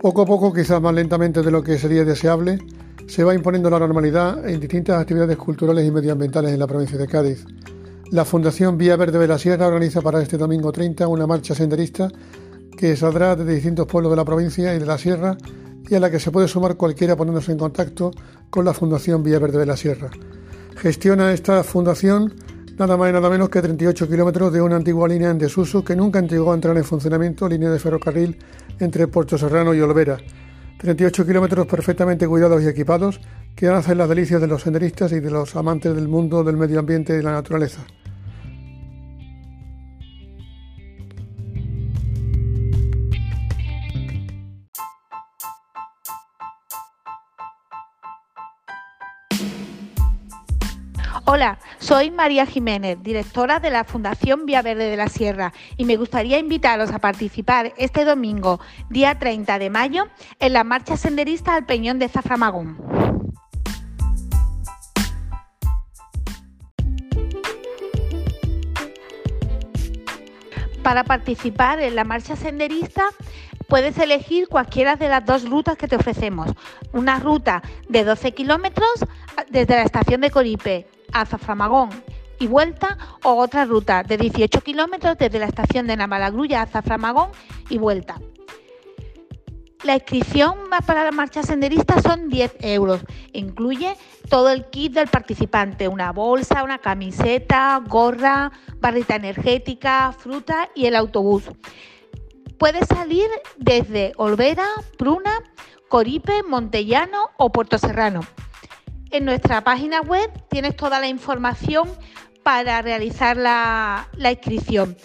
Poco a poco, quizás más lentamente de lo que sería deseable, se va imponiendo la normalidad en distintas actividades culturales y medioambientales en la provincia de Cádiz. La Fundación Vía Verde de la Sierra organiza para este domingo 30 una marcha senderista que saldrá de distintos pueblos de la provincia y de la Sierra y a la que se puede sumar cualquiera poniéndose en contacto con la Fundación Vía Verde de la Sierra. Gestiona esta fundación nada más y nada menos que 38 kilómetros de una antigua línea en desuso que nunca llegó a entrar en funcionamiento, línea de ferrocarril entre Puerto Serrano y Olvera. 38 kilómetros perfectamente cuidados y equipados que hacen las delicias de los senderistas y de los amantes del mundo, del medio ambiente y de la naturaleza. Hola, soy María Jiménez, directora de la Fundación Vía Verde de la Sierra y me gustaría invitaros a participar este domingo, día 30 de mayo, en la marcha senderista al Peñón de Zaframagón. Para participar en la marcha senderista puedes elegir cualquiera de las dos rutas que te ofrecemos. Una ruta de 12 kilómetros desde la estación de Coripe a Zaframagón y vuelta o otra ruta de 18 kilómetros desde la estación de Namalagrulla a Zaframagón y vuelta. La inscripción para la marcha senderista son 10 euros. Incluye todo el kit del participante, una bolsa, una camiseta, gorra, barrita energética, fruta y el autobús. Puedes salir desde Olvera, Pruna, Coripe, Montellano o Puerto Serrano. En nuestra página web tienes toda la información para realizar la, inscripción.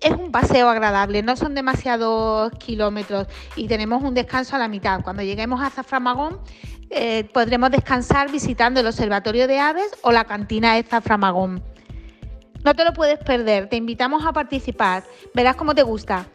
Es un paseo agradable, no son demasiados kilómetros y tenemos un descanso a la mitad. Cuando lleguemos a Zaframagón eh, podremos descansar visitando el Observatorio de Aves o la cantina de Zaframagón. No te lo puedes perder, te invitamos a participar, verás cómo te gusta.